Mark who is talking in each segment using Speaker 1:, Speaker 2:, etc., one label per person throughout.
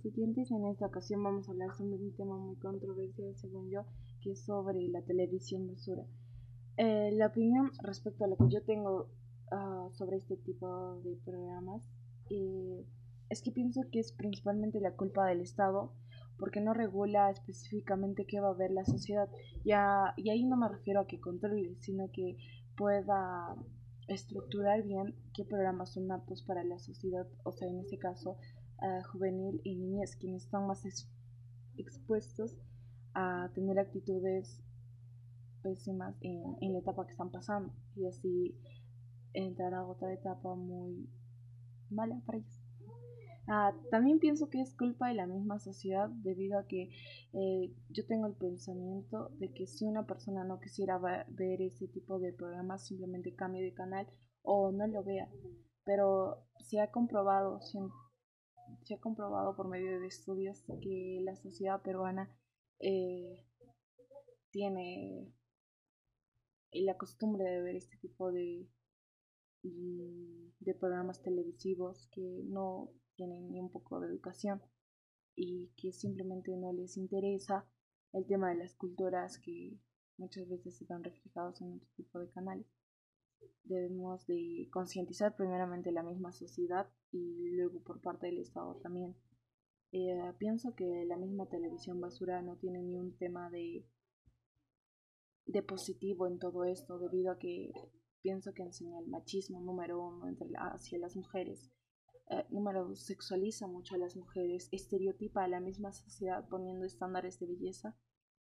Speaker 1: queridos. En esta ocasión vamos a hablar sobre un tema muy controversial, según yo, que es sobre la televisión basura. Eh, la opinión respecto a lo que yo tengo ah, sobre este tipo de programas eh, es que pienso que es principalmente la culpa del Estado porque no regula específicamente qué va a ver la sociedad. Ya, y ahí no me refiero a que controle, sino que pueda estructurar bien qué programas son aptos para la sociedad, o sea, en este caso, juvenil y niñez, quienes están más expuestos a tener actitudes pésimas en, en la etapa que están pasando y así entrar a otra etapa muy mala para ellos. Ah, también pienso que es culpa de la misma sociedad debido a que eh, yo tengo el pensamiento de que si una persona no quisiera ver ese tipo de programas simplemente cambie de canal o no lo vea. Pero se ha comprobado, se, ha comprobado por medio de estudios que la sociedad peruana eh, tiene la costumbre de ver este tipo de, mm, de programas televisivos que no tienen ni un poco de educación y que simplemente no les interesa el tema de las culturas que muchas veces se ven reflejados en otro tipo de canales. Debemos de concientizar primeramente la misma sociedad y luego por parte del Estado también. Eh, pienso que la misma televisión basura no tiene ni un tema de, de positivo en todo esto debido a que pienso que enseña el machismo número uno entre hacia las mujeres eh, número dos, sexualiza mucho a las mujeres, estereotipa a la misma sociedad poniendo estándares de belleza.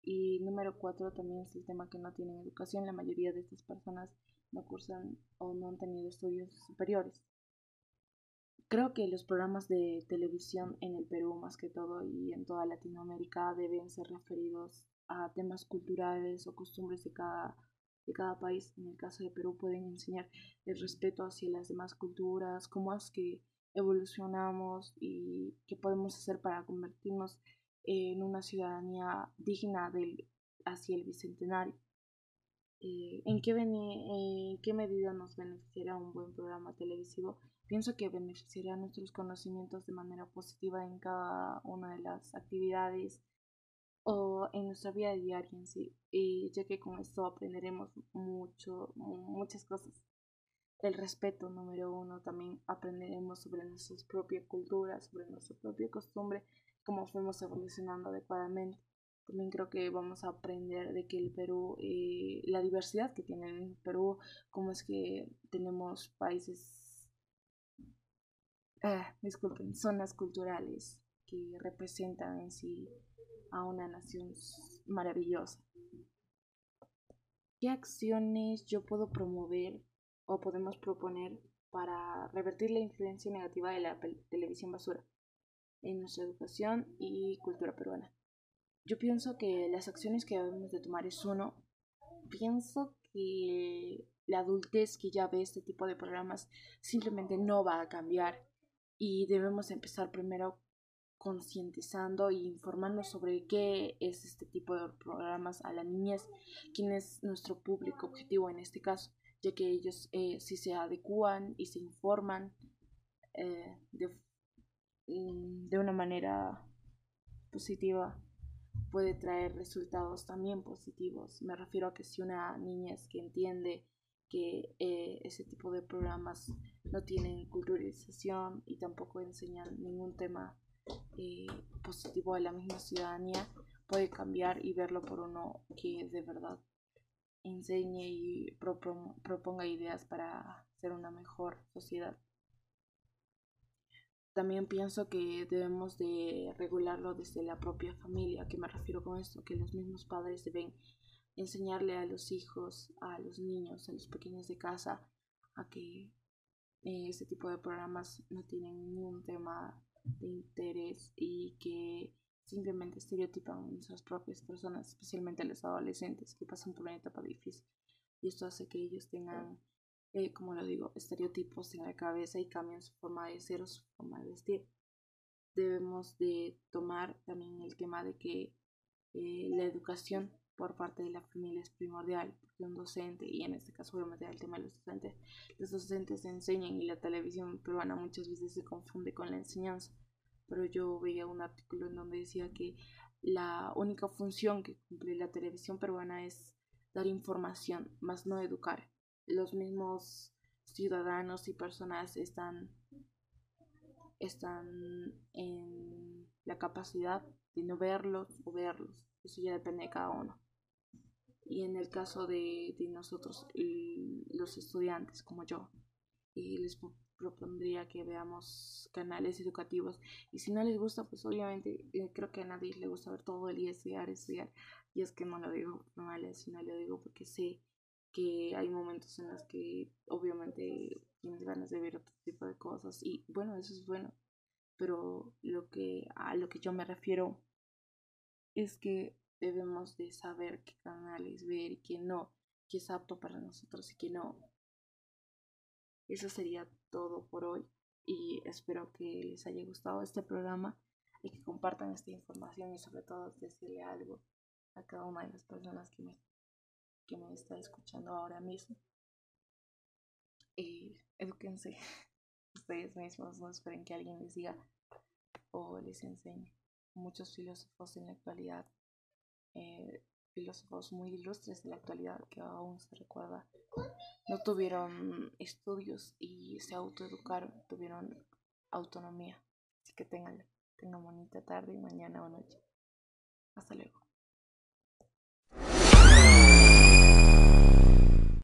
Speaker 1: Y número cuatro también es el tema que no tienen educación. La mayoría de estas personas no cursan o no han tenido estudios superiores. Creo que los programas de televisión en el Perú más que todo y en toda Latinoamérica deben ser referidos a temas culturales o costumbres de cada, de cada país. En el caso de Perú pueden enseñar el respeto hacia las demás culturas, cómo es que evolucionamos y qué podemos hacer para convertirnos en una ciudadanía digna del, hacia el bicentenario. Eh, ¿en, qué ¿En qué medida nos beneficiará un buen programa televisivo? Pienso que beneficiará nuestros conocimientos de manera positiva en cada una de las actividades o en nuestra vida diaria en sí, y ya que con esto aprenderemos mucho, muchas cosas el respeto número uno. También aprenderemos sobre nuestra propia cultura, sobre nuestra propia costumbre, cómo fuimos evolucionando adecuadamente. También creo que vamos a aprender de que el Perú, eh, la diversidad que tiene el Perú, cómo es que tenemos países, ah, disculpen, zonas culturales que representan en sí a una nación maravillosa. ¿Qué acciones yo puedo promover o podemos proponer para revertir la influencia negativa de la televisión basura en nuestra educación y cultura peruana. Yo pienso que las acciones que debemos de tomar es uno, pienso que la adultez que ya ve este tipo de programas simplemente no va a cambiar y debemos empezar primero concientizando e informando sobre qué es este tipo de programas a la niñez, quién es nuestro público objetivo en este caso ya que ellos eh, si se adecúan y se informan eh, de, de una manera positiva puede traer resultados también positivos. Me refiero a que si una niña es que entiende que eh, ese tipo de programas no tienen culturalización y tampoco enseñan ningún tema positivo a la misma ciudadanía, puede cambiar y verlo por uno que de verdad enseñe y proponga ideas para ser una mejor sociedad. También pienso que debemos de regularlo desde la propia familia. ¿A qué me refiero con esto? Que los mismos padres deben enseñarle a los hijos, a los niños, a los pequeños de casa, a que eh, este tipo de programas no tienen ningún tema de interés y que simplemente estereotipan a nuestras propias personas, especialmente a los adolescentes que pasan por una etapa difícil. Y esto hace que ellos tengan, eh, como lo digo, estereotipos en la cabeza y cambien su forma de ser o su forma de vestir. Debemos de tomar también el tema de que eh, la educación por parte de la familia es primordial, porque un docente, y en este caso meter el tema de los docentes, los docentes enseñan y la televisión peruana muchas veces se confunde con la enseñanza pero yo veía un artículo en donde decía que la única función que cumple la televisión peruana es dar información, más no educar. Los mismos ciudadanos y personas están, están en la capacidad de no verlos o verlos. Eso ya depende de cada uno. Y en el caso de, de nosotros, los estudiantes como yo, y les propondría que veamos canales educativos y si no les gusta pues obviamente eh, creo que a nadie le gusta ver todo el día estudiar estudiar y es que no lo digo mal sino lo digo porque sé que hay momentos en los que obviamente tienes ganas de ver otro tipo de cosas y bueno eso es bueno pero lo que a lo que yo me refiero es que debemos de saber qué canales ver y qué no qué es apto para nosotros y qué no. Eso sería todo por hoy y espero que les haya gustado este programa y que compartan esta información y sobre todo decirle algo a cada una de las personas que me, que me está escuchando ahora mismo. Y eduquense ustedes mismos, no esperen que alguien les diga o les enseñe. Muchos filósofos en la actualidad eh, filósofos muy ilustres de la actualidad que aún se recuerda, no tuvieron estudios y se autoeducaron, tuvieron autonomía. Así que tengan, tengan bonita tarde, mañana o noche. Hasta luego.